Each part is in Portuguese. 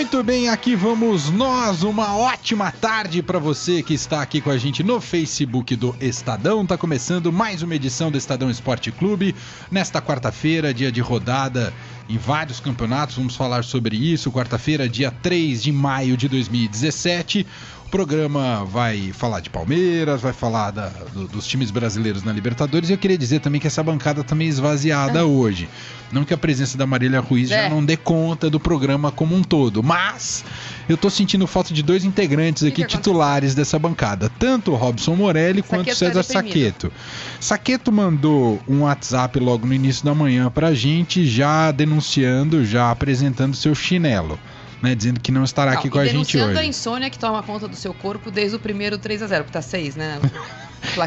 Muito bem, aqui vamos nós. Uma ótima tarde para você que está aqui com a gente no Facebook do Estadão. Tá começando mais uma edição do Estadão Esporte Clube. Nesta quarta-feira, dia de rodada em vários campeonatos, vamos falar sobre isso. Quarta-feira, dia 3 de maio de 2017. O programa vai falar de Palmeiras, vai falar da, do, dos times brasileiros na Libertadores. E eu queria dizer também que essa bancada meio esvaziada é. hoje. Não que a presença da Marília Ruiz é. já não dê conta do programa como um todo, mas eu estou sentindo falta de dois integrantes aqui titulares dessa bancada, tanto o Robson Morelli Saqueto quanto o tá César tá Saqueto. Saqueto mandou um WhatsApp logo no início da manhã para a gente, já denunciando, já apresentando seu chinelo né, dizendo que não estará não, aqui com a gente hoje. a insônia que toma conta do seu corpo desde o primeiro 3 a 0 porque tá 6, né?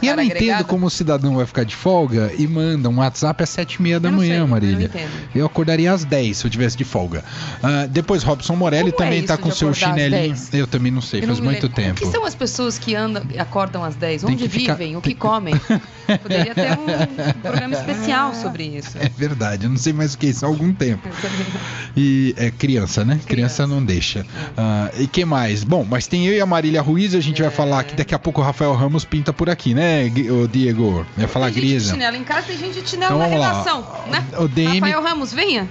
E eu não agregado. entendo como o cidadão vai ficar de folga e manda um WhatsApp às sete e meia da manhã, sei, Marília. Eu, eu, acordaria às 10 se eu tivesse de folga. Uh, depois Robson Morelli como também é tá com seu chinelinho. Eu também não sei, eu faz não muito lembro. tempo. O que são as pessoas que andam, acordam às 10? Onde ficar... vivem? O que comem? Poderia ter um programa especial sobre isso. É verdade, eu não sei mais o que é isso há algum tempo. E é criança, né? Criança, criança não deixa. Uh, e que mais? Bom, mas tem eu e a Marília Ruiz, a gente é... vai falar que daqui a pouco o Rafael Ramos pinta por aqui, né, o Diego? Vai falar tem Grisa. Gente de chinelo em casa, tem gente de chinelo então, na redação, lá. né? O DM, Rafael Ramos, venha.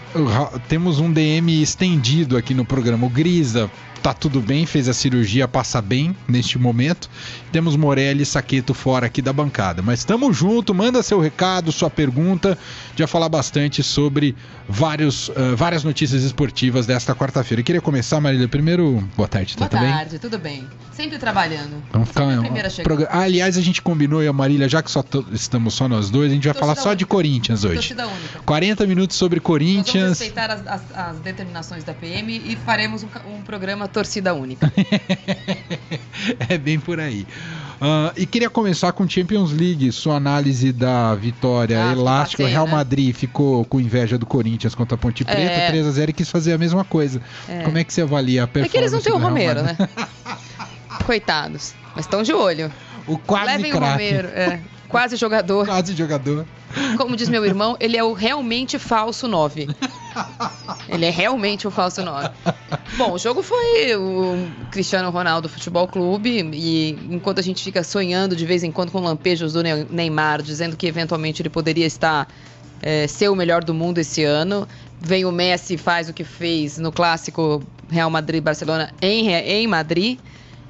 Temos um DM estendido aqui no programa. O Grisa tá tudo bem, fez a cirurgia, passa bem neste momento. Temos Morelli e Saqueto fora aqui da bancada. Mas estamos junto, manda seu recado, sua pergunta. Já falar bastante sobre vários, uh, várias notícias esportivas desta quarta-feira. Queria começar, Marília, primeiro, boa tarde, tá boa Boa tarde, tudo bem. Sempre trabalhando. Vamos ficar Sempre a primeira chegando. Ah, aliás, a gente combinou, e a Marília, já que só estamos só nós dois, a gente vai falar só única. de Corinthians hoje. Torcida única. 40 minutos sobre Corinthians. Nós vamos respeitar as, as, as determinações da PM e faremos um, um programa torcida única. é bem por aí. Uh, e queria começar com Champions League, sua análise da vitória ah, elástica. o Real né? Madrid ficou com inveja do Corinthians contra a Ponte Preta, é. 3 a 0 e quis fazer a mesma coisa. É. Como é que você avalia a performance? É que eles não têm o Romero, né? Coitados. Mas estão de olho. O quase Levem craque. o Romero, é. Quase jogador. Quase jogador. Como diz meu irmão, ele é o realmente falso 9. Ele é realmente o falso 9. Bom, o jogo foi o Cristiano Ronaldo Futebol Clube e enquanto a gente fica sonhando de vez em quando com lampejos do Neymar, dizendo que eventualmente ele poderia estar é, ser o melhor do mundo esse ano, vem o Messi faz o que fez no clássico Real Madrid-Barcelona em, em Madrid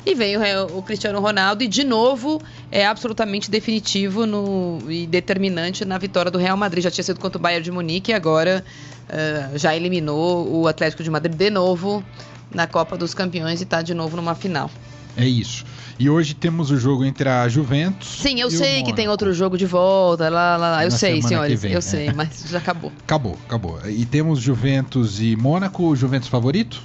e vem o, o, Cristiano Ronaldo e de novo é absolutamente definitivo no, e determinante na vitória do Real Madrid. Já tinha sido contra o Bayern de Munique e agora uh, já eliminou o Atlético de Madrid de novo na Copa dos Campeões e está de novo numa final. É isso. E hoje temos o jogo entre a Juventus. Sim, eu sei que tem outro jogo de volta, lá, lá, lá. Eu sei, senhores, vem, eu é. sei, mas já acabou. Acabou, acabou. E temos Juventus e Mônaco, Juventus favorito?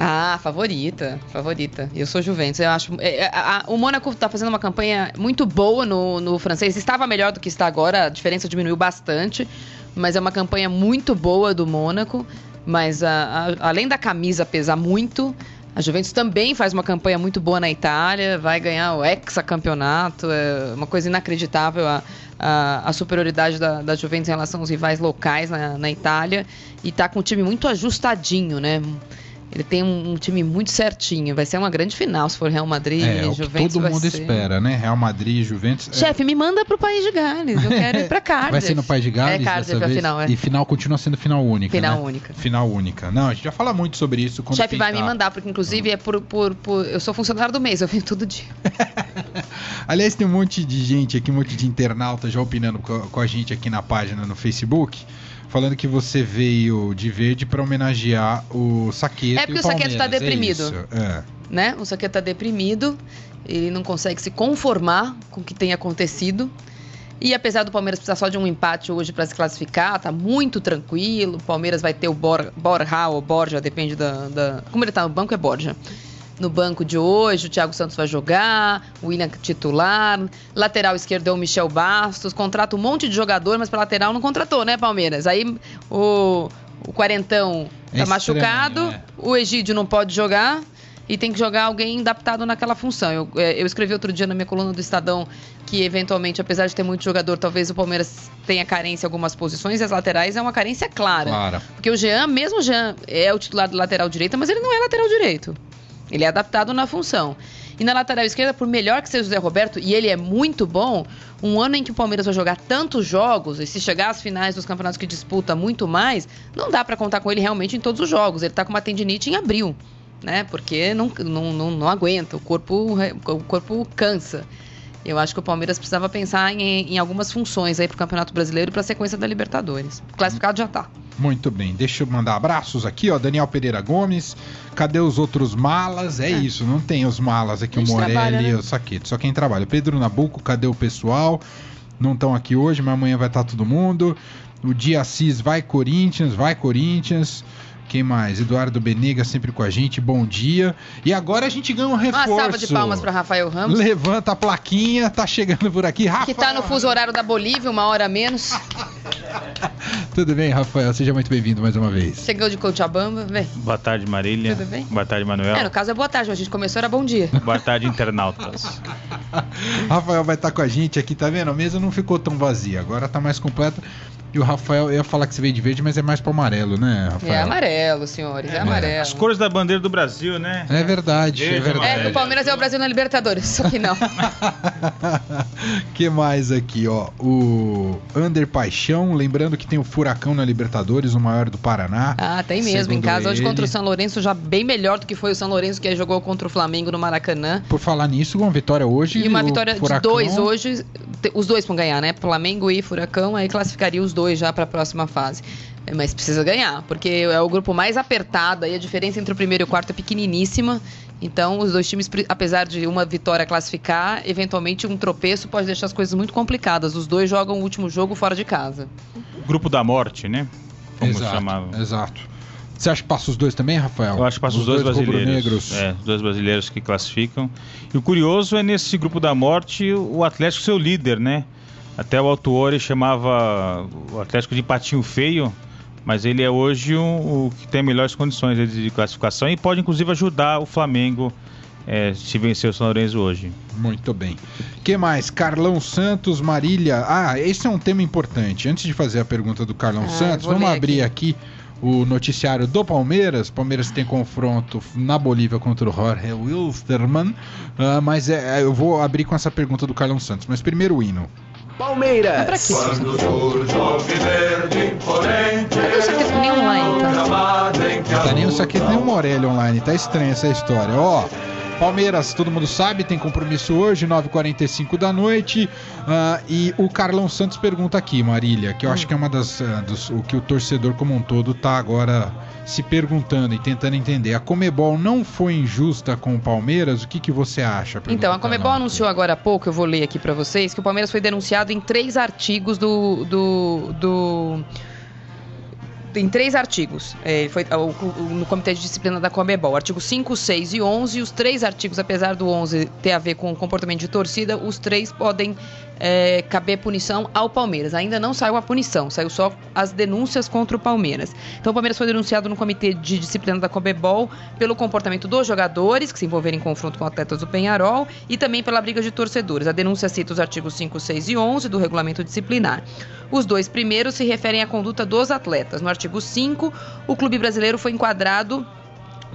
Ah, favorita, favorita. Eu sou Juventus. Eu acho. É, é, a, a, o Mônaco está fazendo uma campanha muito boa no, no francês. Estava melhor do que está agora, a diferença diminuiu bastante. Mas é uma campanha muito boa do Mônaco. Mas a, além da camisa pesar muito, a Juventus também faz uma campanha muito boa na Itália, vai ganhar o hexacampeonato. É uma coisa inacreditável a, a, a superioridade da, da, Juventus em relação aos rivais locais na, na Itália. E está com um time muito ajustadinho, né? Ele tem um, um, time muito certinho. Vai ser uma grande final se for Real Madrid é, e Juventus. todo mundo ser... espera, né? Real Madrid e Juventus. É. Chefe, é... me manda pro País de Gales. Eu quero ir pra Cardiff. Vai ser no País de Gales? É Cardiff a final, é. E final continua sendo final única. Final né? única. Final única. Não, a gente já fala muito sobre isso. Chefe vai me mandar, porque inclusive é por, por, por, Eu sou funcionário do mês, eu venho todo dia. Aliás, tem um monte de gente aqui, um monte de internauta já opinando com a gente aqui na página no Facebook falando que você veio de verde para homenagear o Saqueto. É porque o, o Saqueto está é deprimido. É, é. Né? O Saqueto está deprimido, ele não consegue se conformar com o que tem acontecido. E apesar do Palmeiras precisar só de um empate hoje para se classificar, tá muito tranquilo. O Palmeiras vai ter o Bor Borja ou Borja, depende da, da, Como ele tá no banco, é Borja. No banco de hoje, o Thiago Santos vai jogar, o William titular, lateral esquerdo é o Michel Bastos, contrata um monte de jogador, mas para lateral não contratou, né, Palmeiras? Aí o, o Quarentão tá é machucado, é. o Egídio não pode jogar e tem que jogar alguém adaptado naquela função. Eu, é, eu, escrevi outro dia na minha coluna do Estadão que, eventualmente, apesar de ter muito jogador, talvez o Palmeiras tenha carência em algumas posições e as laterais é uma carência clara. Clara. Porque o Jean, mesmo o Jean, é o titular do lateral direito, mas ele não é lateral direito. Ele é adaptado na função. E na lateral esquerda, por melhor que seja o Zé Roberto, e ele é muito bom, um ano em que o Palmeiras vai jogar tantos jogos, e se chegar às finais dos campeonatos que disputa muito mais, não dá para contar com ele realmente em todos os jogos. Ele tá com uma tendinite em abril, né? Porque não, não, não, não aguenta, o corpo, o corpo cansa. Eu acho que o Palmeiras precisava pensar em, em algumas funções aí para o Campeonato Brasileiro e para a sequência da Libertadores. Classificado já está. Muito bem, deixa eu mandar abraços aqui, ó. Daniel Pereira Gomes, cadê os outros malas? É, é. isso, não tem os malas aqui, o Morelli e né? o Saquete, só quem trabalha. Pedro Nabuco, cadê o pessoal? Não estão aqui hoje, mas amanhã vai estar tá todo mundo. O Dia Assis vai Corinthians, vai Corinthians. Quem mais? Eduardo Benega sempre com a gente, bom dia. E agora a gente ganha um reforço. Uma salva de palmas para Rafael Ramos. Levanta a plaquinha, tá chegando por aqui. Rafael. Que tá no fuso horário da Bolívia, uma hora menos. Tudo bem, Rafael? Seja muito bem-vindo mais uma vez. Chegou de Cochabamba, vem. Boa tarde, Marília. Tudo bem? Boa tarde, Manuel. É, no caso é boa tarde, a gente começou, era bom dia. Boa tarde, internautas. Rafael vai estar com a gente aqui, tá vendo? A mesa não ficou tão vazia, agora tá mais completa. E o Rafael, eu ia falar que você veio de verde, mas é mais pro amarelo, né, Rafael? É amarelo, senhores, é, é amarelo. As cores da bandeira do Brasil, né? É verdade, é verdade. É, o Palmeiras é o Brasil na Libertadores, só que não. que mais aqui, ó? O Under Paixão, lembrando que tem o Furacão na Libertadores, o maior do Paraná. Ah, tem mesmo, em casa. Hoje contra o São Lourenço, já bem melhor do que foi o São Lourenço que jogou contra o Flamengo no Maracanã. Por falar nisso, uma vitória hoje. E uma vitória Furacão... de dois hoje, os dois vão ganhar, né? Flamengo e Furacão, aí classificaria os dois já para a próxima fase. É, mas precisa ganhar, porque é o grupo mais apertado e a diferença entre o primeiro e o quarto é pequeniníssima. Então, os dois times, apesar de uma vitória classificar, eventualmente um tropeço pode deixar as coisas muito complicadas. Os dois jogam o último jogo fora de casa. Grupo da morte, né? Como exato, chamava. Exato. Você acha que passa os dois também, Rafael? Eu acho que passa os, os dois, dois brasileiros. É, os dois brasileiros que classificam. E o curioso é nesse grupo da morte o Atlético ser o líder, né? Até o Altuori chamava o Atlético de patinho feio, mas ele é hoje o, o que tem melhores condições de classificação e pode inclusive ajudar o Flamengo é, se vencer o São Lourenço hoje. Muito bem. que mais? Carlão Santos, Marília. Ah, esse é um tema importante. Antes de fazer a pergunta do Carlão ah, Santos, vamos abrir aqui. aqui o noticiário do Palmeiras. Palmeiras tem confronto na Bolívia contra o Jorge Wilstermann. Uh, mas é, eu vou abrir com essa pergunta do Carlão Santos. Mas primeiro o hino. Palmeiras. Pra quê? Quando surge o imponente. Cadê o saquete nem online, tá? Não tá nem o saquete nem o Morelli online. Tá estranha essa história. Ó. Palmeiras, todo mundo sabe, tem compromisso hoje, 9h45 da noite. Uh, e o Carlão Santos pergunta aqui, Marília, que eu hum. acho que é uma das. Uh, dos, o que o torcedor como um todo tá agora se perguntando e tentando entender. A Comebol não foi injusta com o Palmeiras? O que, que você acha? Então, a Comebol anunciou agora há pouco, eu vou ler aqui para vocês, que o Palmeiras foi denunciado em três artigos do, do, do em três artigos. É, foi no Comitê de Disciplina da Comebol. Artigo 5, 6 e 11. Os três artigos, apesar do 11 ter a ver com o comportamento de torcida, os três podem é, caber punição ao Palmeiras. Ainda não saiu a punição, saiu só as denúncias contra o Palmeiras. Então o Palmeiras foi denunciado no Comitê de Disciplina da Comebol pelo comportamento dos jogadores que se envolveram em confronto com atletas do Penharol e também pela briga de torcedores. A denúncia cita os artigos 5, 6 e 11 do regulamento disciplinar. Os dois primeiros se referem à conduta dos atletas. No artigo 5, o clube brasileiro foi enquadrado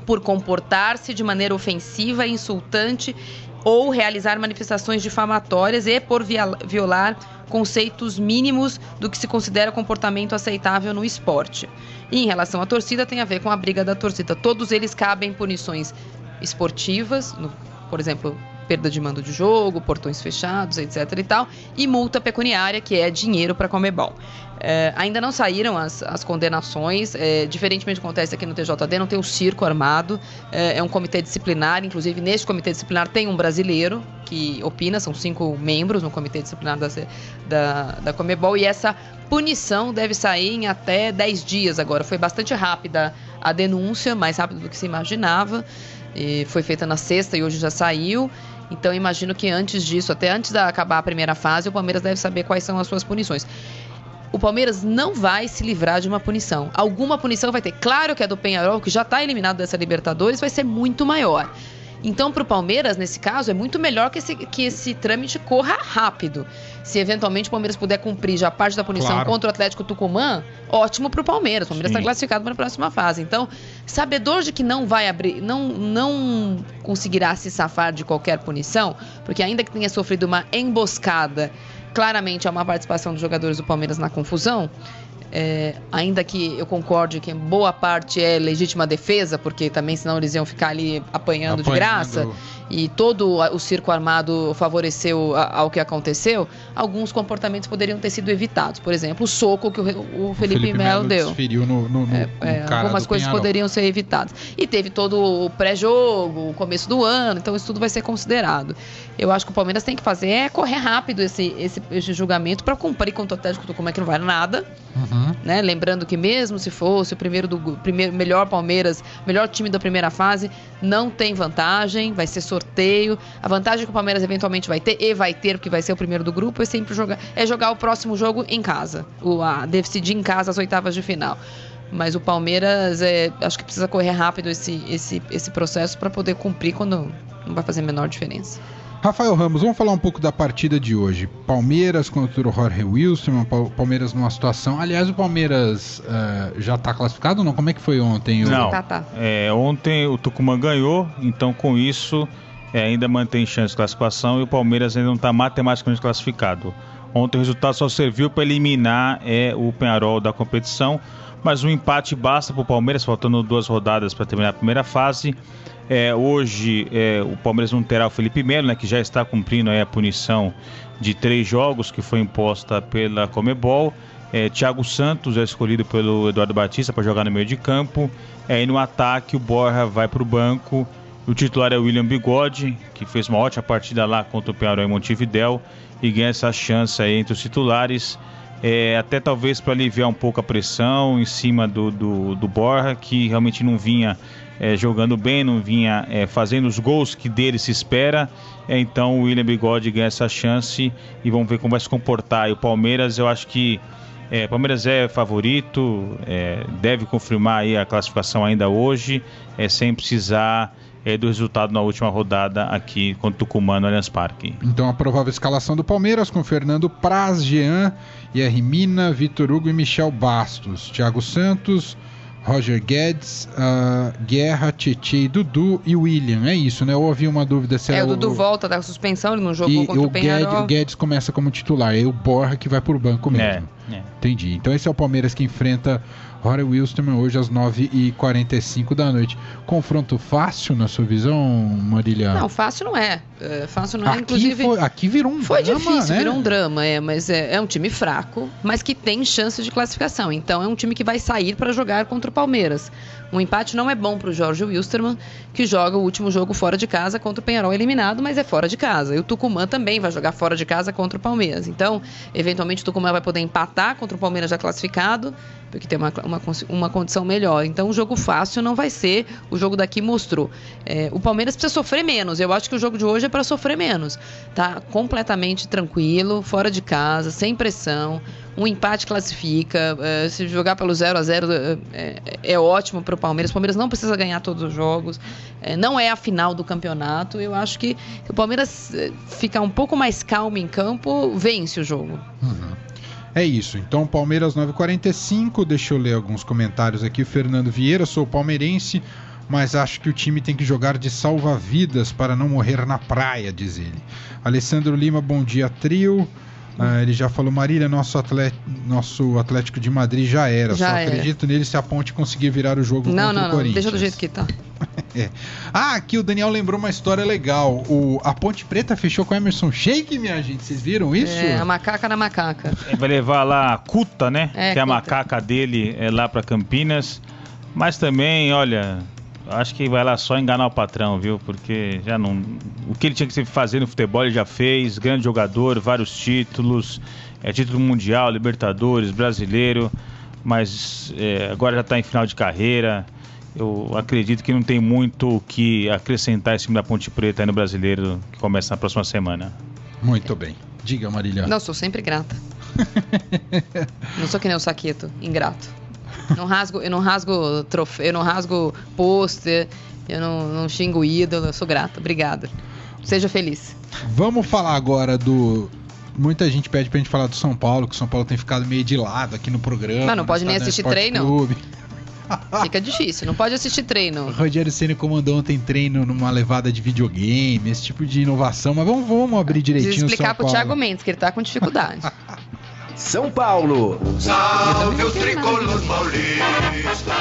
por comportar-se de maneira ofensiva, insultante ou realizar manifestações difamatórias e por violar conceitos mínimos do que se considera comportamento aceitável no esporte. E em relação à torcida, tem a ver com a briga da torcida. Todos eles cabem punições esportivas, no, por exemplo, perda de mando de jogo, portões fechados, etc e tal, e multa pecuniária, que é dinheiro para Comebol. É, ainda não saíram as, as condenações, é, diferentemente do que acontece aqui no TJD, não tem um circo armado, é, é, um comitê disciplinar, inclusive neste comitê disciplinar tem um brasileiro que opina, são cinco membros no comitê disciplinar da, da, da Comebol, e essa punição deve sair em até 10 dias agora, foi bastante rápida a denúncia mais rápido do que se imaginava. E foi feita na sexta e hoje já saiu. Então imagino que antes disso, até antes de acabar a primeira fase, o Palmeiras deve saber quais são as suas punições. O Palmeiras não vai se livrar de uma punição. Alguma punição vai ter. Claro que a do Penharol, que já está eliminado dessa Libertadores, vai ser muito maior. Então, para o Palmeiras, nesse caso, é muito melhor que esse, que esse trâmite corra rápido. Se eventualmente o Palmeiras puder cumprir já parte da punição claro. contra o Atlético Tucumã, ótimo para o Palmeiras. O Palmeiras está classificado para a próxima fase. Então, sabedor de que não vai abrir, não, não conseguirá se safar de qualquer punição, porque ainda que tenha sofrido uma emboscada, claramente é uma participação dos jogadores do Palmeiras na confusão. É, ainda que eu concorde que boa parte é legítima defesa, porque também senão eles iam ficar ali apanhando, apanhando. de graça, e todo o circo armado favoreceu ao que aconteceu, alguns comportamentos poderiam ter sido evitados. Por exemplo, o soco que o, o Felipe, Felipe Melo deu. No, no, no, é, é, algumas coisas Penharol. poderiam ser evitadas. E teve todo o pré-jogo, o começo do ano, então isso tudo vai ser considerado. Eu acho que o Palmeiras tem que fazer é correr rápido esse, esse, esse julgamento para cumprir contra o Atlético como é que não vale nada. Uhum. Né? Lembrando que mesmo se fosse o primeiro do primeiro, melhor Palmeiras, melhor time da primeira fase, não tem vantagem, vai ser sorteio. A vantagem que o Palmeiras eventualmente vai ter, e vai ter, porque vai ser o primeiro do grupo, é sempre jogar, é jogar o próximo jogo em casa. O, a, decidir em casa as oitavas de final. Mas o Palmeiras, é, acho que precisa correr rápido esse, esse, esse processo para poder cumprir quando não vai fazer a menor diferença. Rafael Ramos, vamos falar um pouco da partida de hoje. Palmeiras contra o Jorge Wilson, Palmeiras numa situação. Aliás, o Palmeiras uh, já está classificado ou não? Como é que foi ontem? Não, tá, tá. É, ontem o Tucumã ganhou, então com isso é, ainda mantém chance de classificação e o Palmeiras ainda não está matematicamente classificado. Ontem o resultado só serviu para eliminar é, o Penharol da competição, mas um empate basta para o Palmeiras, faltando duas rodadas para terminar a primeira fase. É, hoje é, o Palmeiras não terá o Felipe Melo, né, que já está cumprindo a punição de três jogos que foi imposta pela Comebol. É, Thiago Santos é escolhido pelo Eduardo Batista para jogar no meio de campo. É, e no ataque o Borja vai para o banco. O titular é o William Bigode, que fez uma ótima partida lá contra o Penharol em Montevidéu e ganha essa chance aí entre os titulares. É, até talvez para aliviar um pouco a pressão em cima do, do, do Borja, que realmente não vinha é, jogando bem, não vinha é, fazendo os gols que dele se espera. É, então o William Bigode ganha essa chance e vamos ver como vai se comportar. E o Palmeiras, eu acho que é, Palmeiras é favorito, é, deve confirmar aí a classificação ainda hoje, é, sem precisar é, do resultado na última rodada aqui contra o Tucumã no Allianz Parque. Então a provável escalação do Palmeiras com Fernando Praz, Jean, Yerry Mina, Vitor Hugo e Michel Bastos. Thiago Santos, Roger Guedes, uh, Guerra, Tietchan e Dudu e William. É isso, né? Ou havia uma dúvida se é, é o Dudu volta da suspensão, ele não jogou e contra o, o Guedes, o Guedes começa como titular, é o Borja que vai por banco mesmo. É, é. Entendi. Então esse é o Palmeiras que enfrenta Rory Wilson hoje às 9h45 da noite. Confronto fácil na sua visão, Marília? Não, fácil não é. é fácil não é, aqui inclusive. Foi, aqui virou um foi drama. Foi difícil, né? virou um drama, é, mas é, é, um time fraco, mas que tem chance de classificação. Então é um time que vai sair para jogar contra o Palmeiras. Um empate não é bom para o Jorge Wilstermann, que joga o último jogo fora de casa contra o Penharol eliminado, mas é fora de casa. E o Tucumã também vai jogar fora de casa contra o Palmeiras. Então, eventualmente, o Tucumã vai poder empatar contra o Palmeiras já classificado, porque tem uma, uma, uma condição melhor. Então, o jogo fácil não vai ser. O jogo daqui mostrou. É, o Palmeiras precisa sofrer menos. Eu acho que o jogo de hoje é para sofrer menos. Tá completamente tranquilo, fora de casa, sem pressão um empate classifica. Uh, se jogar pelo 0 a 0 uh, é, é, ótimo para o Palmeiras. O Palmeiras não precisa ganhar todos os jogos. Uh, não é a final do campeonato. Eu acho que se o Palmeiras ficar um pouco mais calmo em campo, vence o jogo. Uhum. É isso. Então, Palmeiras 9:45. Deixa eu ler alguns comentários aqui. Fernando Vieira, sou palmeirense, mas acho que o time tem que jogar de salva-vidas para não morrer na praia, diz ele. Alessandro Lima, bom dia, trio. Ah, ele já falou, Marília, nosso, atlet, nosso Atlético de Madrid já era. Já Só era. acredito nele se a Ponte conseguir virar o jogo não, contra não, o Corinthians. Não, deixa do jeito que tá. é. Ah, aqui o Daniel lembrou uma história legal. O, a Ponte Preta fechou com o Emerson Sheik, minha gente. Vocês viram isso? É, a macaca na macaca. Ele vai levar lá a Cuta, né? É, que é a macaca dele é lá para Campinas. Mas também, olha, Acho que vai lá só enganar o patrão, viu? Porque já não. O que ele tinha que fazer no futebol ele já fez. Grande jogador, vários títulos. É título mundial, Libertadores, brasileiro. Mas é, agora já está em final de carreira. eu acredito que não tem muito o que acrescentar esse time da Ponte Preta aí no brasileiro que começa na próxima semana. Muito bem. Diga, Marília. Não, sou sempre grata. não sou que nem o Saqueto, ingrato. Não rasgo, eu não rasgo troféu, eu não rasgo pôster, eu não, não xingo ídolo, eu sou grata. Obrigada. Seja feliz. Vamos falar agora do muita gente pede pra gente falar do São Paulo, que o São Paulo tem ficado meio de lado aqui no programa. Mas não pode nem assistir treino. Clube. Fica difícil, não pode assistir treino. O Rogério Ceni comandou ontem treino numa levada de videogame, esse tipo de inovação, mas vamos, vamos abrir direitinho. Preciso explicar pro Thiago Mendes, que ele tá com dificuldade. São Paulo. Salve o tricolor paulista,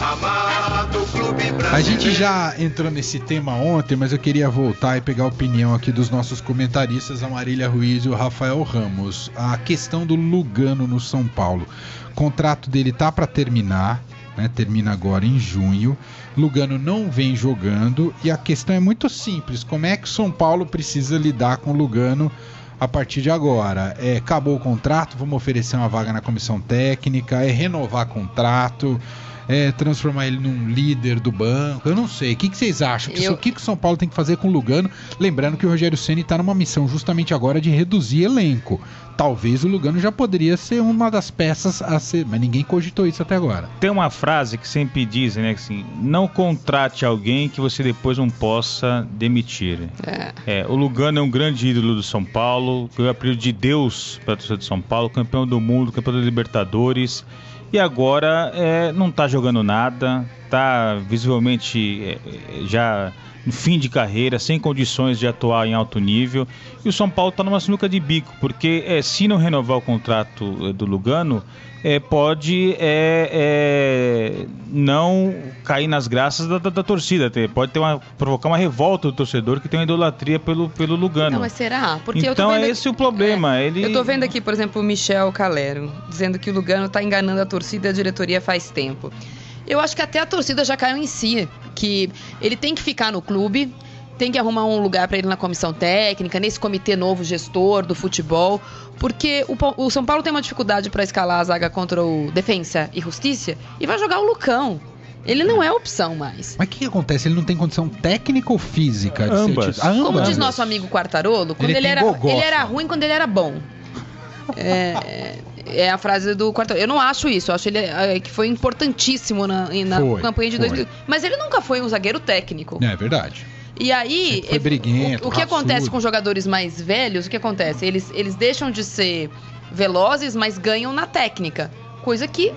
amado clube brasileiro. A gente já entrou nesse tema ontem, mas eu queria voltar e pegar a opinião aqui dos nossos comentaristas, a Marília Ruiz e o Rafael Ramos. A questão do Lugano no São Paulo. O contrato dele tá para terminar, né? Termina agora em junho. Lugano não vem jogando e a questão é muito simples. Como é que o São Paulo precisa lidar com o Lugano? A partir de agora? É, acabou o contrato, vamos oferecer uma vaga na comissão técnica, é renovar contrato, é transformar ele num líder do banco. Eu não sei. O que, que vocês acham? Eu... O que, que o São Paulo tem que fazer com o Lugano? Lembrando que o Rogério Ceni está numa missão justamente agora de reduzir elenco talvez o Lugano já poderia ser uma das peças a ser, mas ninguém cogitou isso até agora. Tem uma frase que sempre dizem, né, assim, não contrate alguém que você depois não possa demitir. É. é o Lugano é um grande ídolo do São Paulo, foi o apelido de Deus para a torcida de São Paulo, campeão do mundo, campeão da Libertadores, e agora é, não está jogando nada, está visivelmente é, é já no fim de carreira, sem condições de atuar em alto nível. E o São Paulo está numa sinuca de bico, porque é, se não renovar o contrato é, do Lugano, é, pode é, é, não cair nas graças da, da, da torcida, pode ter uma, provocar uma revolta do torcedor que tem uma idolatria pelo, pelo Lugano. Não, mas será? Porque então é esse o problema. É, ele... Eu estou vendo aqui, por exemplo, o Michel Calero, dizendo que o Lugano está enganando a torcida e a diretoria faz tempo. Eu acho que até a torcida já caiu em si, que ele tem que ficar no clube, tem que arrumar um lugar para ele na comissão técnica, nesse comitê novo gestor do futebol, porque o, o São Paulo tem uma dificuldade para escalar a zaga contra o Defensa e Justiça e vai jogar o Lucão. Ele não é opção mais. Mas o que, que, acontece? Ele não tem condição técnica ou física? Ambas. ambas. Como diz nosso amigo Quartarolo, quando ele, ele era, ele era ruim quando ele era bom. É, é a frase do quarto. Eu não acho isso. Eu acho ele é, que foi importantíssimo na, na foi, campanha de 2000. Mas ele nunca foi um zagueiro técnico. É verdade. E aí, o, o que acontece com jogadores mais velhos? O que acontece? Eles, eles deixam de ser velozes, mas ganham na técnica coisa que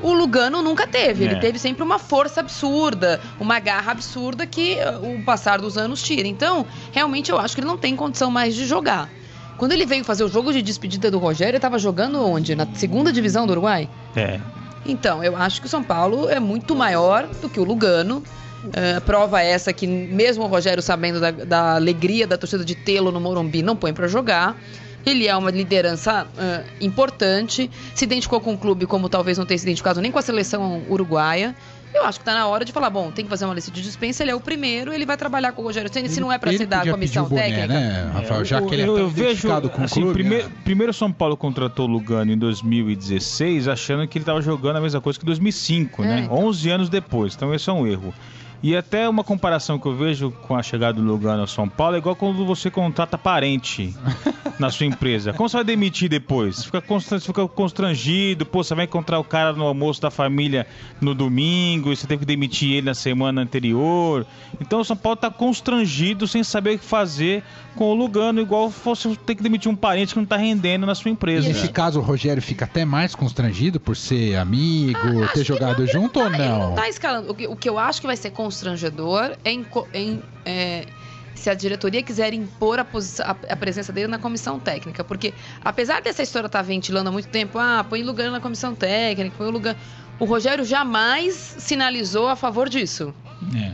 o Lugano nunca teve. É. Ele teve sempre uma força absurda, uma garra absurda que uh, o passar dos anos tira. Então, realmente eu acho que ele não tem condição mais de jogar. Quando ele veio fazer o jogo de despedida do Rogério, ele estava jogando onde? Na segunda divisão do Uruguai? É. Então, eu acho que o São Paulo é muito maior do que o Lugano. Uh, prova essa que mesmo o Rogério sabendo da, da alegria da torcida de tê-lo no Morumbi, não põe para jogar. Ele é uma liderança uh, importante, se identificou com o clube como talvez não tenha se identificado nem com a seleção uruguaia. Eu acho que está na hora de falar, bom, tem que fazer uma lista de dispensa, ele é o primeiro, ele vai trabalhar com o Rogério Ceni, se não é para se dar a comissão boné, técnica. Né, Rafael, já que ele é eu, eu vejo, com assim, o clube, primeiro, né? primeiro São Paulo contratou o Lugano em 2016, achando que ele estava jogando a mesma coisa que 2005, é, né? Então. 11 anos depois. Então esse é um erro. E até uma comparação que eu vejo com a chegada do Lugano ao São Paulo é igual quando você contrata parente na sua empresa. Como você vai demitir depois? Fica, fica constrangido, pô, você vai encontrar o cara no almoço da família no domingo e você teve que demitir ele na semana anterior. Então o São Paulo está constrangido sem saber o que fazer com o Lugano, igual fosse ter que demitir um parente que não está rendendo na sua empresa. E nesse caso o Rogério fica até mais constrangido por ser amigo, ah, ter jogado não, junto ou tá, não? não tá escalando. O que, o que eu acho que vai ser constrangido constrangedor em, em é, se a diretoria quiser impor a, a, a, presença dele na comissão técnica. Porque, apesar dessa história estar tá ventilando há muito tempo, ah, põe lugar na comissão técnica, põe lugar. O Rogério jamais sinalizou a favor disso. É.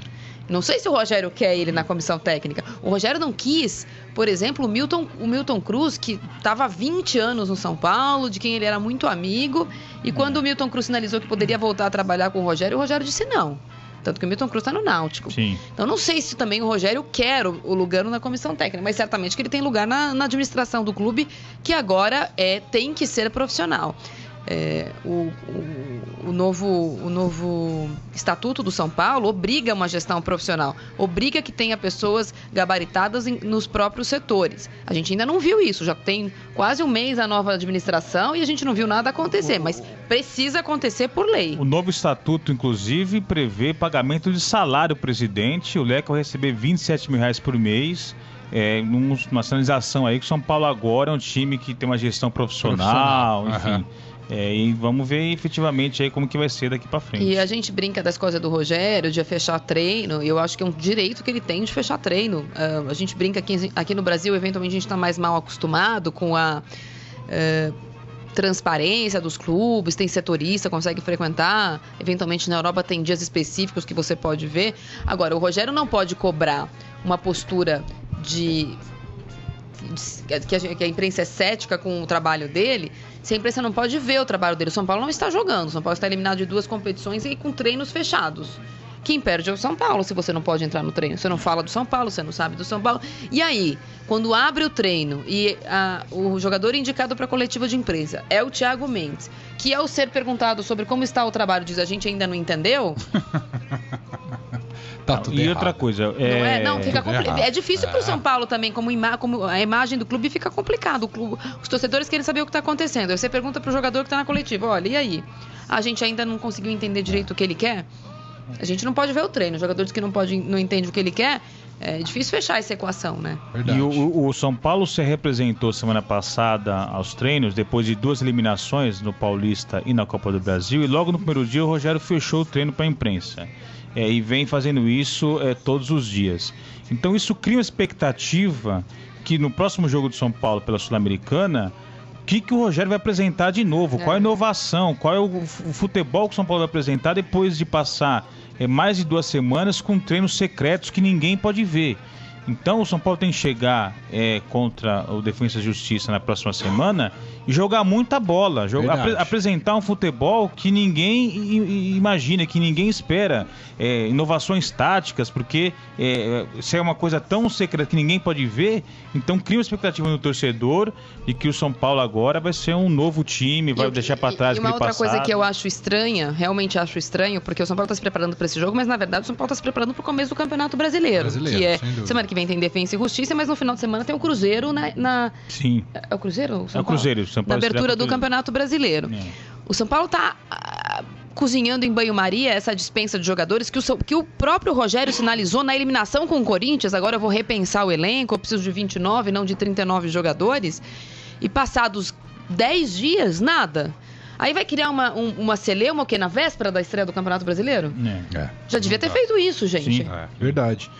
Não sei se o Rogério quer ele na comissão técnica. O Rogério não quis, por exemplo, o Milton, o Milton Cruz, que estava há 20 anos no São Paulo, de quem ele era muito amigo. E quando o Milton Cruz sinalizou que poderia voltar a trabalhar com o Rogério, o Rogério disse não. Tanto que o Milton Cruz está no Náutico. Sim. Então não sei se também o Rogério quer o, Lugano na comissão técnica, mas certamente que ele tem lugar na, na administração do clube, que agora é, tem que ser profissional. É, o, o, o, novo, o novo estatuto do São Paulo obriga uma gestão profissional, obriga que tenha pessoas gabaritadas em, nos próprios setores. A gente ainda não viu isso, já tem quase um mês a nova administração e a gente não viu nada acontecer, mas precisa acontecer por lei. O novo estatuto, inclusive, prevê pagamento de salário presidente. O Leco vai receber 27 mil reais por mês é, numa sinalização aí que o São Paulo agora é um time que tem uma gestão profissional, profissional. enfim. Uhum. É, e vamos ver efetivamente aí como que vai ser daqui para frente. E a gente brinca das coisas do Rogério, de fechar treino, e eu acho que é um direito que ele tem de fechar treino. Uh, a gente brinca aqui, aqui no Brasil, eventualmente a gente está mais mal acostumado com a. Uh, transparência dos clubes, tem setorista, consegue frequentar. Eventualmente na Europa tem dias específicos que você pode ver. Agora, o Rogério não pode cobrar uma postura de que a, que a, imprensa é cética com o trabalho dele, se a imprensa não pode ver o trabalho dele. O São Paulo não está jogando. O São Paulo está eliminado de duas competições e com treinos fechados. Quem perde é o São Paulo se você não pode entrar no treino. Você não fala do São Paulo, você não sabe do São Paulo. E aí, quando abre o treino e a, o jogador indicado para a coletiva de imprensa é o Thiago Mendes, que ao ser perguntado sobre como está o trabalho diz a gente ainda não entendeu. Tá tudo e errado. outra coisa. É... Não, é, não fica é difícil para o São Paulo também, como, ima... como a imagem do clube fica complicado. Clube... Os torcedores querem saber o que está acontecendo. Aí você pergunta para o jogador que está na coletiva: olha, e aí? A gente ainda não conseguiu entender direito o que ele quer? A gente não pode ver o treino. O jogador diz que não, pode, não entende o que ele quer. É difícil fechar essa equação, né? Verdade. E o, o, São Paulo se representou semana passada aos treinos, depois de duas eliminações no Paulista e na Copa do Brasil, e logo no primeiro dia o Rogério fechou o treino para a imprensa é, e vem fazendo isso é, todos os dias. Então isso cria uma expectativa que no próximo jogo do São Paulo pela Sul-Americana, o que, que o Rogério vai apresentar de novo? É. Qual a inovação? Qual é o, futebol que o São Paulo vai apresentar depois de passar é, mais de duas semanas com treinos secretos que ninguém pode ver? Então o São Paulo tem que chegar é, contra o Defesa e Justiça na próxima semana jogar muita bola, jogar, apre, apresentar um futebol que ninguém imagina, que ninguém espera, é, inovações táticas, porque é, se é uma coisa tão secreta que ninguém pode ver, então cria uma expectativa no torcedor de que o São Paulo agora vai ser um novo time, vai e, deixar para trás e uma outra passado. coisa que eu acho estranha, realmente acho estranho, porque o São Paulo está se preparando para esse jogo, mas na verdade o São Paulo está se preparando para o começo do Campeonato Brasileiro, Brasileiro que é semana que vem tem Defesa e Justiça, mas no final de semana tem o Cruzeiro na, na... Sim. É o Cruzeiro? O São é o Cruzeiro. São Paulo na abertura do Campeonato Brasileiro. É. O São Paulo está ah, cozinhando em banho-maria essa dispensa de jogadores que o, que o próprio Rogério sinalizou na eliminação com o Corinthians. Agora eu vou repensar o elenco, eu preciso de 29, não de 39 jogadores. E passados 10 dias, nada. Aí vai criar uma, um, uma celeuma o quê? Na véspera da estreia do Campeonato Brasileiro? É. é. Já devia ter feito isso, gente. Sim, é, verdade.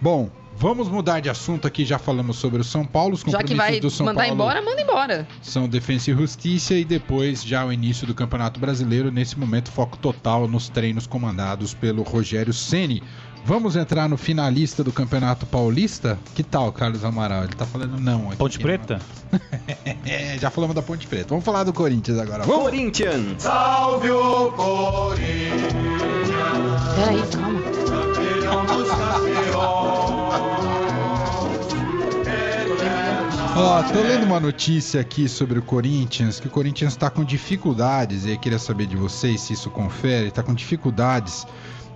Bom, Vamos mudar de assunto aqui, já falamos sobre o São Paulo. Os já que vai do São mandar Paulo embora, manda embora. São Defesa e Justiça e depois já o início do Campeonato Brasileiro. Nesse momento, foco total nos treinos comandados pelo Rogério Ceni. Vamos entrar no finalista do Campeonato Paulista? Que tal, Carlos Amaral? Ele tá falando não aqui. Ponte Preta? é, já falamos da Ponte Preta. Vamos falar do Corinthians agora. Vamos. Corinthians! Salve o Ó, tô lendo uma notícia aqui sobre o Corinthians, que o Corinthians está com dificuldades, e eu queria saber de vocês se isso confere, está com dificuldades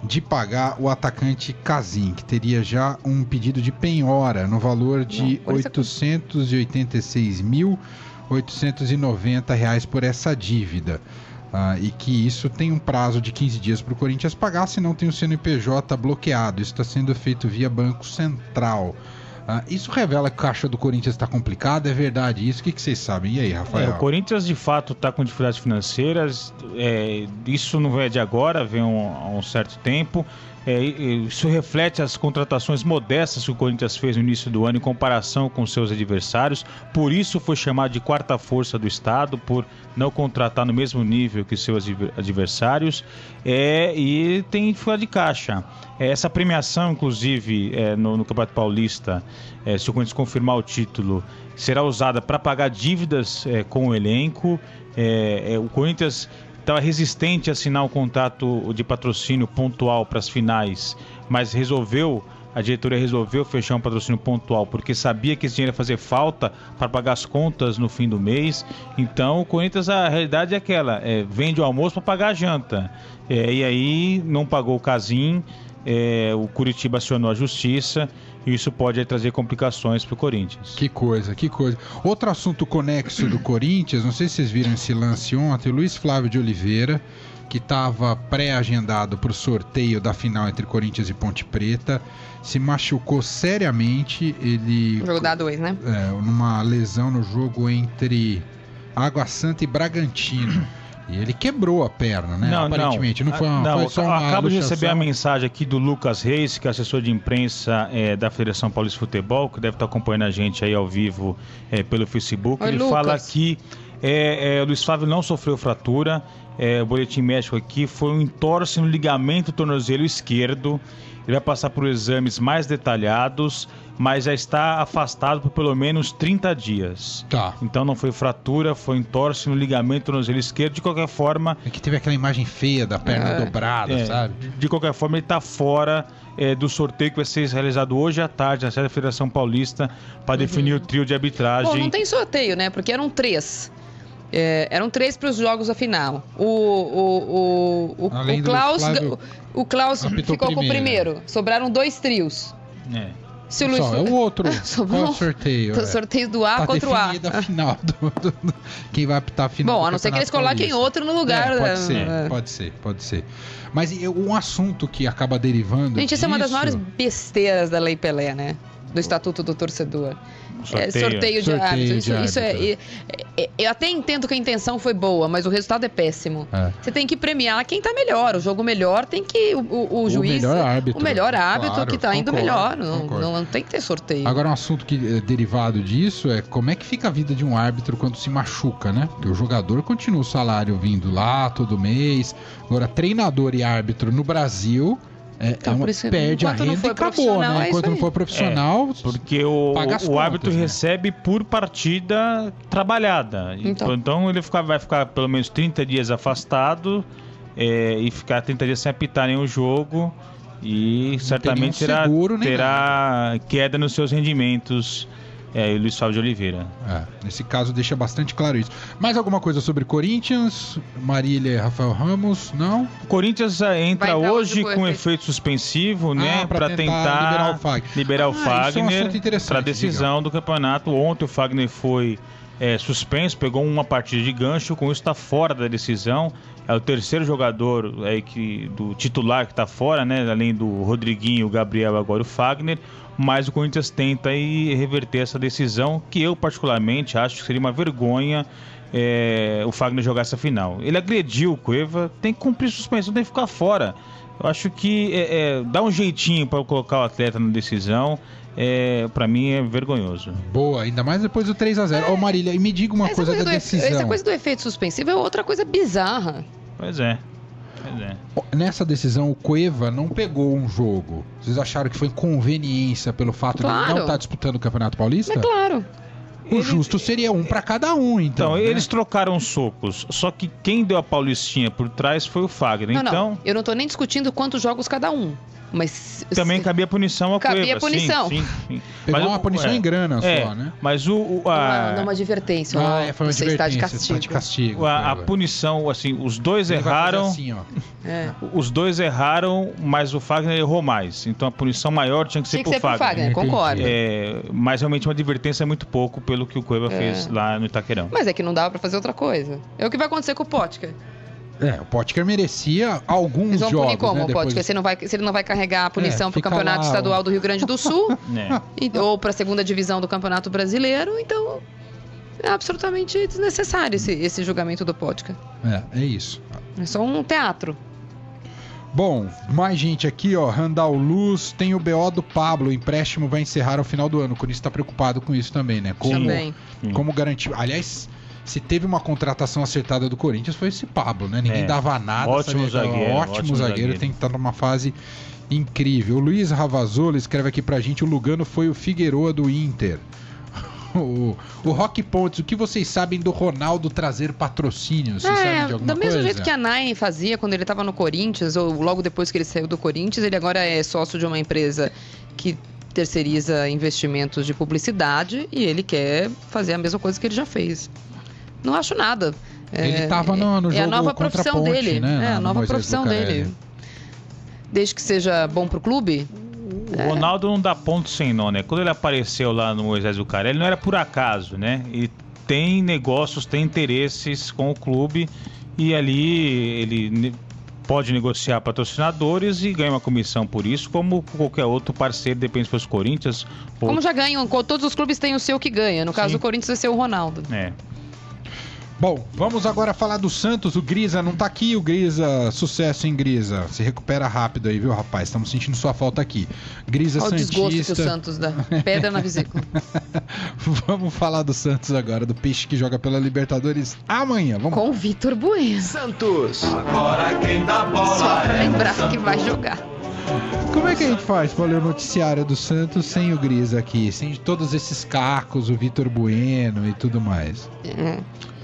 de pagar o atacante Casim, que teria já um pedido de penhora no valor de 886.890 reais por essa dívida. Ah, e que isso tem um prazo de 15 dias para o Corinthians pagar, senão tem o CNPJ bloqueado. Isso está sendo feito via Banco Central. Ah, isso revela que a caixa do Corinthians está complicada, é verdade isso? O que, que vocês sabem? E aí, Rafael? É, o Corinthians de fato está com dificuldades financeiras, é, isso não é de agora, vem um, há um certo tempo. É, isso reflete as contratações modestas que o Corinthians fez no início do ano em comparação com seus adversários. Por isso foi chamado de quarta força do Estado, por não contratar no mesmo nível que seus adversários. É, e tem fora de caixa. É, essa premiação, inclusive, é, no, no, Campeonato Paulista, é, se o Corinthians confirmar o título, será usada para pagar dívidas é, com o elenco. O Corinthians estava resistente a assinar um contrato de patrocínio pontual para as finais, mas resolveu a diretoria resolveu fechar um patrocínio pontual porque sabia que esse dinheiro ia fazer falta para pagar as contas no fim do mês. Então, o Corinthians, a realidade é aquela: é, vende o almoço para pagar a janta. É, e aí não pagou o Casim, é, o Curitiba acionou a justiça e isso pode aí, trazer complicações para o Corinthians. Que coisa, que coisa. Outro assunto conexo do Corinthians, não sei se vocês viram esse lance ontem, o Luiz Flávio de Oliveira que estava pré-agendado para o sorteio da final entre Corinthians e Ponte Preta, se machucou seriamente. Ele. jogo da 2, né? É, numa lesão no jogo entre Água Santa e Bragantino. E ele quebrou a perna, né? Não, Aparentemente. Não, não foi, uma, não, foi só uma Acabo de receber a mensagem aqui do Lucas Reis, que é assessor de imprensa é, da Federação Paulista de Futebol, que deve estar acompanhando a gente aí ao vivo é, pelo Facebook. Oi, ele Lucas. fala que é, é, o Luiz Flávio não sofreu fratura. É, o boletim médico aqui foi um entorse no ligamento tornozelo esquerdo. Ele vai passar por exames mais detalhados, mas já está afastado por pelo menos 30 dias. Tá. Então não foi fratura, foi entorse no ligamento do tornozelo esquerdo. De qualquer forma, É que teve aquela imagem feia da perna É. dobrada, é, sabe? De qualquer forma, ele está fora é, do sorteio que vai ser realizado hoje à tarde na sede da Federação Paulista para definir o trio de arbitragem. Bom, não tem sorteio, né? Porque eram três. É, eram três para os jogos da final. O, o, o, o, o Klaus, Flávio, o Klaus ficou com o primeiro. primeiro. Sobraram dois trios. É. Se o Luiz... Só, é o outro. Sobrou é o sorteio? o É. sorteio do A Tá contra o A. a final do, do- do- quem vai apitar a final. Bom, a não ser que eles coloquem outro no lugar. É, pode né? ser, É. pode ser, pode ser. Mas um assunto que acaba derivando. Gente, isso é uma das disso- maiores besteiras da Lei Pelé, né? Do Estatuto do Torcedor. É, Sorteio. sorteio de Sorteio árbitro. de Isso, isso é, árbitro. é- é- Eu até entendo que a intenção foi boa, mas o resultado é péssimo. É. Você tem que premiar quem tá melhor. O jogo melhor tem que. O, o- o juiz. melhor árbitro. O melhor árbitro Claro, que tá indo melhor. Não, não tem que ter sorteio. Agora, um assunto que é derivado disso é como é que fica a vida de um árbitro quando se machuca, né? Porque o jogador continua o salário vindo lá todo mês. Agora, treinador e árbitro no Brasil é, Então, é uma- isso perde a renda for e acabou, profissional, né? é Enquanto isso não for profissional, Porque o, o contas, árbitro né? recebe por partida trabalhada. Então, Então. ele fica- vai ficar pelo menos 30 dias afastado é, e ficar 30 dias sem apitar nenhum jogo. E certamente terá, terá queda nos seus rendimentos. É, e o Luiz Flávio de Oliveira. É, nesse caso deixa bastante claro isso. Mais alguma coisa sobre Corinthians? Marília e Rafael Ramos? Não? O Corinthians ah, entra hoje hoje com efeito suspensivo, né? Ah, pra Para tentar tentar, liberar o Fagner. liberar o Ah, é um Fagner assunto interessante, para decisão do campeonato. Ontem o Fagner foi é, suspenso, pegou uma partida de gancho, com isso está fora da decisão. É o terceiro jogador aí que, do titular que está fora, né? Além do Rodriguinho, o Gabriel, agora o Fagner. Mas o Corinthians tenta aí reverter essa decisão, que eu particularmente acho que seria uma vergonha é, o Fagner jogar essa final. Ele agrediu o Cueva, tem que cumprir suspensão, tem que ficar fora. Eu acho que é, é, dá um jeitinho para colocar o atleta na decisão. É, para mim é vergonhoso. Boa, ainda mais depois do 3 a 0 Ô Marília, e me diga uma essa, coisa da decisão. essa coisa do efeito suspensivo é outra coisa bizarra. Pois é. Pois é. Nessa decisão, o Cueva não pegou um jogo. Vocês acharam que foi conveniência pelo fato de ele Claro. não estar disputando o Campeonato Paulista? Mas claro. O justo seria um pra cada um, então. Então, né? eles trocaram socos, só que quem deu a Paulistinha por trás foi o Fagner. Não, então, não. Eu não tô nem discutindo quantos jogos cada um. Mas. também se- cabia punição ao Cabia Cueva. punição. Sim, sim, sim. Pegou Mas uma o- punição é, em grana é, só, né? Mas o, o- Não, a, não, uma advertência. Ah, é, foi uma você está de advertência, castigo. tá de castigo. a, a punição, assim, os dois Ele erraram. assim, ó. É. Os dois erraram, mas o Fagner errou mais. Então a punição maior tinha que ser Tinha que pro ser pro Fagner. Fagner, concordo. É, mas realmente uma advertência é muito pouco pelo que o Cueva É. fez lá no Itaquerão. Mas é que não dava pra fazer outra coisa. É o que vai acontecer com o Potker. É, o Potker merecia alguns Eles vão jogos, punir como né, o depois- Potker? Se, não vai, se ele não vai carregar a punição É, pro fica Campeonato lá, Estadual do Rio Grande do Sul É. e- ou pra segunda divisão do Campeonato Brasileiro, então é absolutamente desnecessário esse, esse julgamento do Potker. É, é isso. É só um teatro. Bom, mais gente aqui, ó. Randall Luz, tem o BO do Pablo. O empréstimo vai encerrar ao final do ano. O Corinthians está preocupado com isso também, né? Como, Também. como garantir. Aliás, se teve uma contratação acertada do Corinthians, foi esse Pablo, né? Ninguém É. dava nada. Ótimo zagueiro, Ótimo, ótimo zagueiro, zagueiro. tem que estar numa fase incrível. O Luiz Ravazolo escreve aqui pra gente: o Lugano foi o Figueroa do Inter. O, o Rock Pontes, o que vocês sabem do Ronaldo trazer patrocínio? Vocês sabem É, de alguma do mesmo coisa? jeito que a Nine fazia quando ele estava no Corinthians, ou logo depois que ele saiu do Corinthians, ele agora é sócio de uma empresa que terceiriza investimentos de publicidade e ele quer fazer a mesma coisa que ele já fez. Não acho nada. Ele estava no, no, jogo é a nova profissão Ponte, dele. Né? É a nova profissão dele. Desde que seja bom pro clube. O é. Ronaldo não dá ponto sem nó, né? Quando ele apareceu lá no Moisés do Carelli, não era por acaso, né? Ele tem negócios, tem interesses com o clube e ali ele pode negociar patrocinadores e ganha uma comissão por isso, como qualquer outro parceiro, depende se fosse Corinthians. Ou... Como já ganham, todos os clubes têm o seu que ganha. No caso Sim. do Corinthians vai ser o Ronaldo. É. Bom, vamos agora falar do Santos. O Grisa não tá aqui. O Grisa, sucesso em Grisa. Se recupera rápido aí, viu, rapaz? Estamos sentindo sua falta aqui. Grisa Olha Santista. o desgosto que o Santos dá. Pedra na vesícula. vamos falar do Santos agora, do peixe que joga pela Libertadores amanhã. Vamos. Com o Vitor Bueno. Santos. Agora quem dá bola Só pra é lembrar Santos. que vai jogar. Como é que a gente faz para ler o noticiário do Santos sem o Grisa aqui? Sem todos esses cacos, o Vitor Bueno e tudo mais?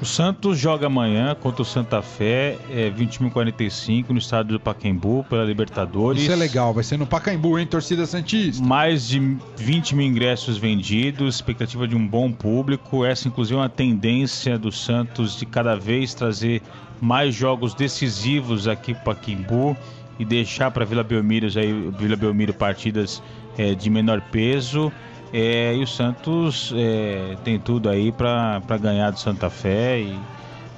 O Santos joga amanhã contra o Santa Fé, é, 21h45, no estádio do Pacaembu, pela Libertadores. Isso é legal, vai ser no Pacaembu, hein, torcida Santista? Mais de 20 mil ingressos vendidos, expectativa de um bom público. Essa, inclusive, é uma tendência do Santos de cada vez trazer mais jogos decisivos aqui para Pacaembu e deixar para Vila Belmiro, aí, Vila Belmiro partidas é, de menor peso. É, e o Santos é, tem tudo aí para ganhar do Santa Fé e,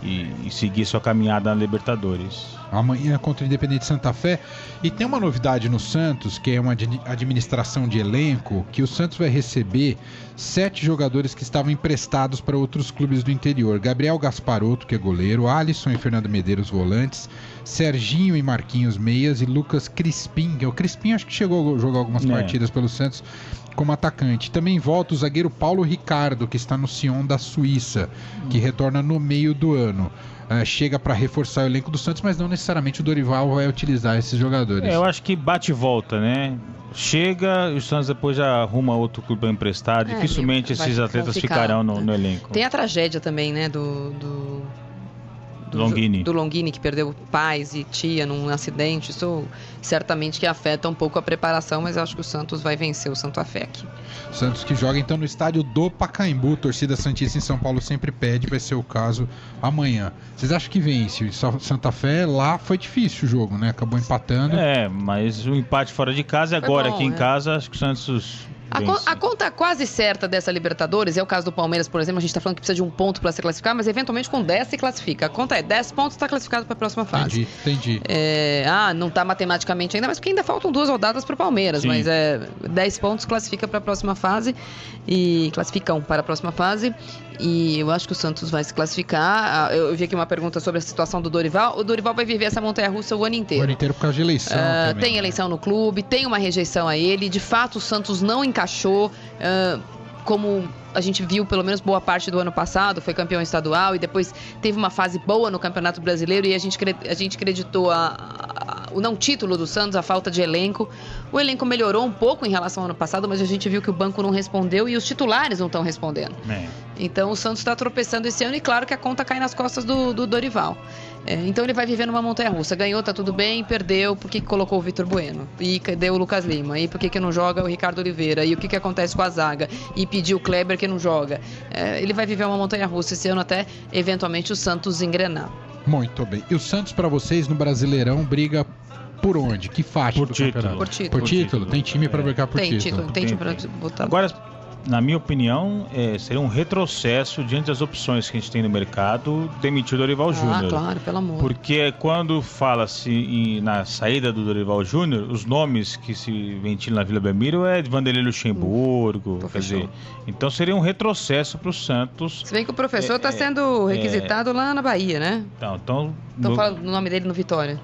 e, e, seguir sua caminhada na Libertadores. Amanhã contra o Independente Santa Fé. E tem uma novidade no Santos, que é uma administração de elenco, que o Santos vai receber sete jogadores que estavam emprestados para outros clubes do interior. Gabriel Gasparotto, que é goleiro, Alisson e Fernando Medeiros, volantes, Serginho e Marquinhos Meias e Lucas Crispim, que é o Crispim acho que chegou a jogar algumas é. partidas pelo Santos como atacante. Também volta o zagueiro Paulo Ricardo, que está no Sion da Suíça, que retorna no meio do ano. Uh, chega para reforçar o elenco do Santos, mas não necessariamente o Dorival vai utilizar esses jogadores. É, eu acho que bate e volta, né? Chega e o Santos depois já arruma outro clube emprestado. É, Dificilmente esses atletas ficarão no, no, elenco. Tem a tragédia também, né? do... do do Longini. do Longini, que perdeu pais e tia num acidente. Isso certamente que afeta um pouco a preparação, mas eu acho que o Santos vai vencer o Santo Fé aqui. Santos que joga então no estádio do Pacaembu, torcida Santista em São Paulo sempre pede, vai ser o caso amanhã. Vocês acham que vence? Santa Fé lá foi difícil o jogo, né? Acabou empatando. É, mas o empate fora de casa e agora bom, aqui em é. casa, acho que o Santos a, a, conta quase certa dessa Libertadores, é o caso do Palmeiras, por exemplo, a gente está falando que precisa de um ponto para se classificar, mas eventualmente com 10 se classifica. A conta é 10 pontos está classificado para a próxima fase. Entendi, entendi. É, ah, não está matematicamente ainda, mas porque ainda faltam duas rodadas para o Palmeiras, Sim. mas é 10 pontos classifica para a próxima fase e classificam para a próxima fase. E eu acho que o Santos vai se classificar. Ah, eu vi aqui uma pergunta sobre a situação do Dorival. O Dorival vai viver essa montanha russa o ano inteiro. O ano inteiro por causa de eleição. Uh, tem eleição no clube, tem uma rejeição a ele. De fato, o Santos não encaixou. Uh, como a gente viu pelo menos boa parte do ano passado, foi campeão estadual e depois teve uma fase boa no Campeonato Brasileiro e a gente, a gente acreditou a, a, o não título do Santos, a falta de elenco. O elenco melhorou um pouco em relação ao ano passado, mas a gente viu que o banco não respondeu e os titulares não estão respondendo. É. Então o Santos está tropeçando esse ano e claro que a conta cai nas costas do, do Dorival. É, então ele vai viver numa montanha russa. Ganhou, tá tudo bem, perdeu, por que, colocou o Vitor Bueno? E cadê o Lucas Lima? E por que, que não joga o Ricardo Oliveira? E o que, que acontece com a zaga? E pediu o Kleber que não joga. É, ele vai viver uma montanha russa esse ano até eventualmente o Santos engrenar. Muito bem. E o Santos, para vocês, no Brasileirão, briga por onde? Que faixa por do título. Por título. Por título. Tem time para brigar por tem título. título. Tem time para botar. Agora, na minha opinião, é, seria um retrocesso diante das opções que a gente tem no mercado demitir o Dorival ah, Júnior. Ah, claro, pelo amor. Porque quando fala-se na saída do Dorival Júnior, os nomes que se ventilam na Vila Belmiro é de Vanderlei Luxemburgo, hum, quer dizer, então seria um retrocesso para o Santos. Se bem que o professor está é, sendo é. requisitado é, lá na Bahia, né? Então, então falando o nome dele no Vitória.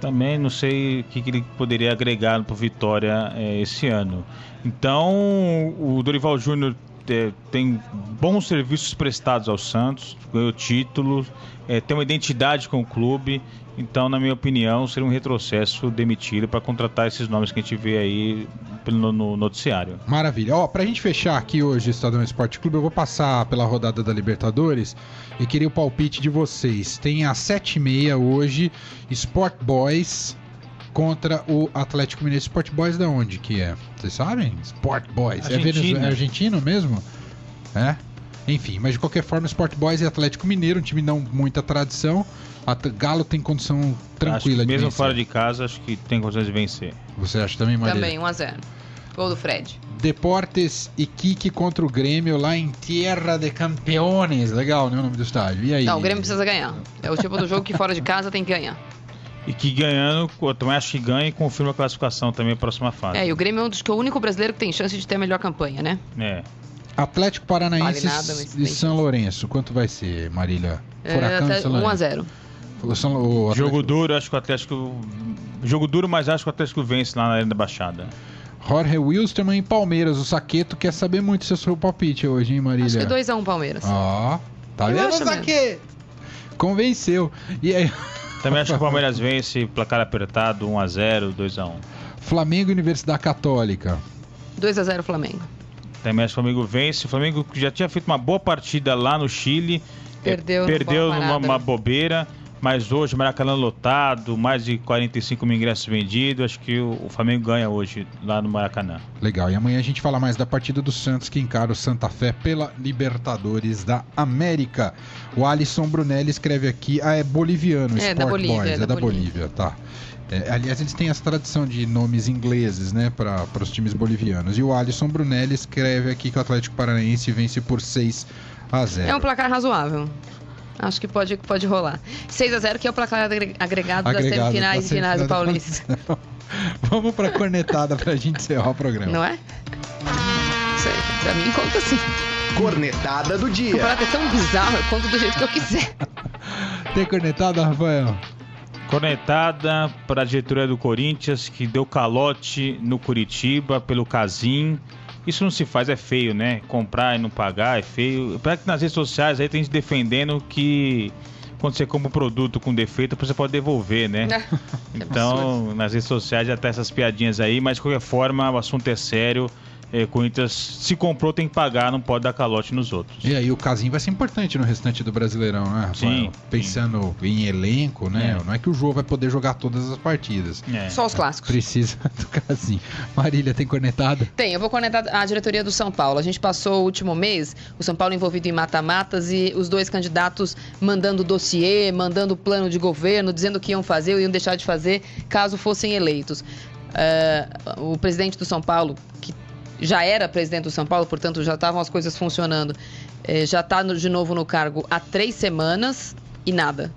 Também não sei o que, que ele poderia agregar para o Vitória é, esse ano. Então, o Dorival Júnior é, tem bons serviços prestados ao Santos, ganhou título, é, tem uma identidade com o clube. Então, na minha opinião, seria um retrocesso demitido para contratar esses nomes que a gente vê aí no, no noticiário. Maravilha. Ó, pra gente fechar aqui hoje o Estadão Esporte Clube, eu vou passar pela rodada da Libertadores e queria o palpite de vocês. Tem às 7h30 hoje Sport Boys contra o Atlético Mineiro. Sport Boys da onde que é? Vocês sabem? Sport Boys. É, Argentina. É argentino mesmo? É? Enfim, mas de qualquer forma, Sport Boys e Atlético Mineiro, um time não muita tradição. A Galo tem condição tranquila acho que de mesmo vencer. fora de casa, acho que tem condições de vencer. Você acha também, Maria? Também, 1x0. Gol do Fred. Deportes e Kiki contra o Grêmio lá em Tierra de Campeones. Legal, né? O nome do estádio. E aí? Não, o Grêmio precisa ganhar. É o tipo do jogo que fora de casa tem que ganhar. E que ganhando, eu também acho que ganha e confirma a classificação também a próxima fase. É, e o Grêmio é um dos que é o único brasileiro que tem chance de ter a melhor campanha, né? É. Atlético Paranaense Vale e São Lourenço. Quanto vai ser, Marília? É, Furacão e São Lourenço. 1x0. O São- o Atlético- Jogo duro, acho que o Atlético. Jogo duro, mas acho que o Atlético vence lá na Arena da Baixada. Jorge Wilstermann e Palmeiras. O Saqueto quer saber muito se é o seu palpite hoje, hein, Marília? Acho que 2x1 Palmeiras. Ó, tá Eu vendo, mesmo. Saqueto? Convenceu. E aí, Também acho que o Palmeiras vence, placar apertado, 1x0, 2x1. Flamengo e Universidade Católica. 2x0 Flamengo. Também acho que o Flamengo vence. O Flamengo que já tinha feito uma boa partida lá no Chile. Perdeu numa Perdeu numa parada, uma né? bobeira. Mas hoje, Maracanã lotado, mais de 45 mil ingressos vendidos. Acho que o, o Flamengo ganha hoje lá no Maracanã. Legal. E amanhã a gente fala mais da partida do Santos que encara o Santa Fé pela Libertadores da América. O Alisson Brunelli escreve aqui, ah, é boliviano, É, Sport da Bolívia, Boys, é é da da Bolívia. Bolívia, tá. É, aliás, eles têm essa tradição de nomes ingleses, né, para os times bolivianos. E o Alisson Brunelli escreve aqui que o Atlético Paranaense vence por 6 a 0. É um placar razoável. Acho que pode, pode rolar. 6x0, que é o placar agre- agregado, das Agregado semifinais e finais do Paulista. Vamos pra cornetada pra gente encerrar o programa. Não é? Isso aí, pra mim conta assim. Cornetada do O dia. campeonato é tão bizarro, eu conto do jeito que eu quiser. Tem cornetada, Rafael? Cornetada para a diretoria do Corinthians, que deu calote no Curitiba pelo Casim. Isso não se faz, é feio, né? Comprar e não pagar é feio. Para que nas redes sociais aí tem gente defendendo que quando você compra um produto com defeito, você pode devolver, né? Que Então, nas redes sociais já tá essas piadinhas aí, mas de qualquer forma, o assunto é sério. É, Corinthians, se comprou, tem que pagar, não pode dar calote nos outros. E aí o casinho vai ser importante no restante do Brasileirão, né, Rafael? Sim, Pensando em elenco, né? É. Não é que o jogo vai poder jogar todas as partidas. É. Só os clássicos. Precisa do casinho. Marília, tem cornetada? Tem, eu vou conectar a diretoria do São Paulo. A gente passou o último mês, o São Paulo envolvido em mata-matas e os dois candidatos mandando dossiê, mandando plano de governo, dizendo o que iam fazer ou iam deixar de fazer caso fossem eleitos. É, o presidente do São Paulo, que já era presidente do São Paulo, portanto já estavam as coisas funcionando, é, já está de novo no cargo há três semanas e nada.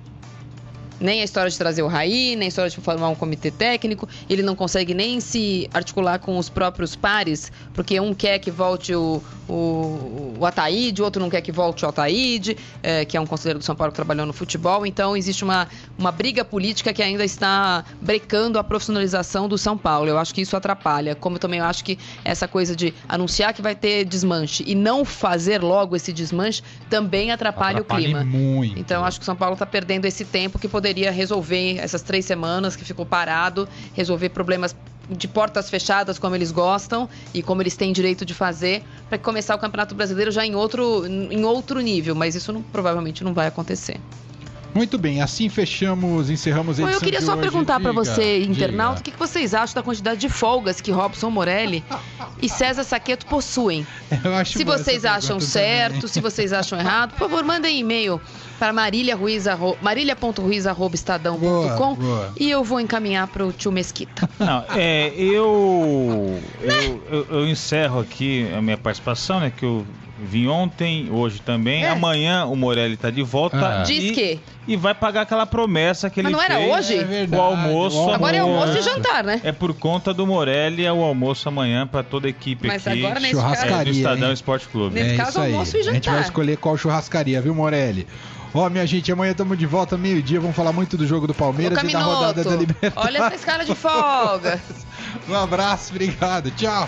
Nem a história de trazer o Raí, nem a história de formar um comitê técnico. Ele não consegue nem se articular com os próprios pares, porque um quer que volte o, o, o Ataíde, o outro não quer que volte o Ataíde, eh, que é um conselheiro do São Paulo que trabalhou no futebol. Então existe uma, uma briga política que ainda está brecando a profissionalização do São Paulo. Eu acho que isso atrapalha. Como eu também acho que essa coisa de anunciar que vai ter desmanche e não fazer logo esse desmanche também atrapalha, Atrapalha o clima. muito. Então, acho que o São Paulo está perdendo esse tempo que poderia resolver essas três semanas que ficou parado, resolver problemas de portas fechadas, como eles gostam e como eles têm direito de fazer, para começar o Campeonato Brasileiro já em outro, em outro nível. Mas isso não- provavelmente não vai acontecer. Muito bem, assim fechamos, encerramos a edição eu queria de só hoje. perguntar para você, diga. internauta, o que que vocês acham da quantidade de folgas que Robson Morelli e César Saqueto possuem? Eu acho Se vocês acham certo, também. se vocês acham errado, por favor, mandem e-mail para boa. e eu vou encaminhar para o tio Mesquita. Não, é, eu, eu, eu, eu encerro aqui a minha participação, né? Que eu vim ontem, hoje também. É. Amanhã o Morelli tá de volta. Ah. Diz e, que. E vai pagar aquela promessa que Mas ele não era fez. hoje? É verdade, O almoço. Agora é almoço e almoço. jantar, né? É por conta do Morelli, é o almoço amanhã para toda a equipe Mas aqui. agora nesse Churrascaria. caso. é, do Estadão hein? Esporte Clube. Nesse é caso, isso aí. almoço e A gente vai jantar. escolher qual churrascaria, viu, Morelli? Ó, minha gente, amanhã estamos de volta meio-dia. Vamos falar muito do jogo do Palmeiras e da rodada da Libertadores. olha essa escala de folga. Um abraço, obrigado. Tchau.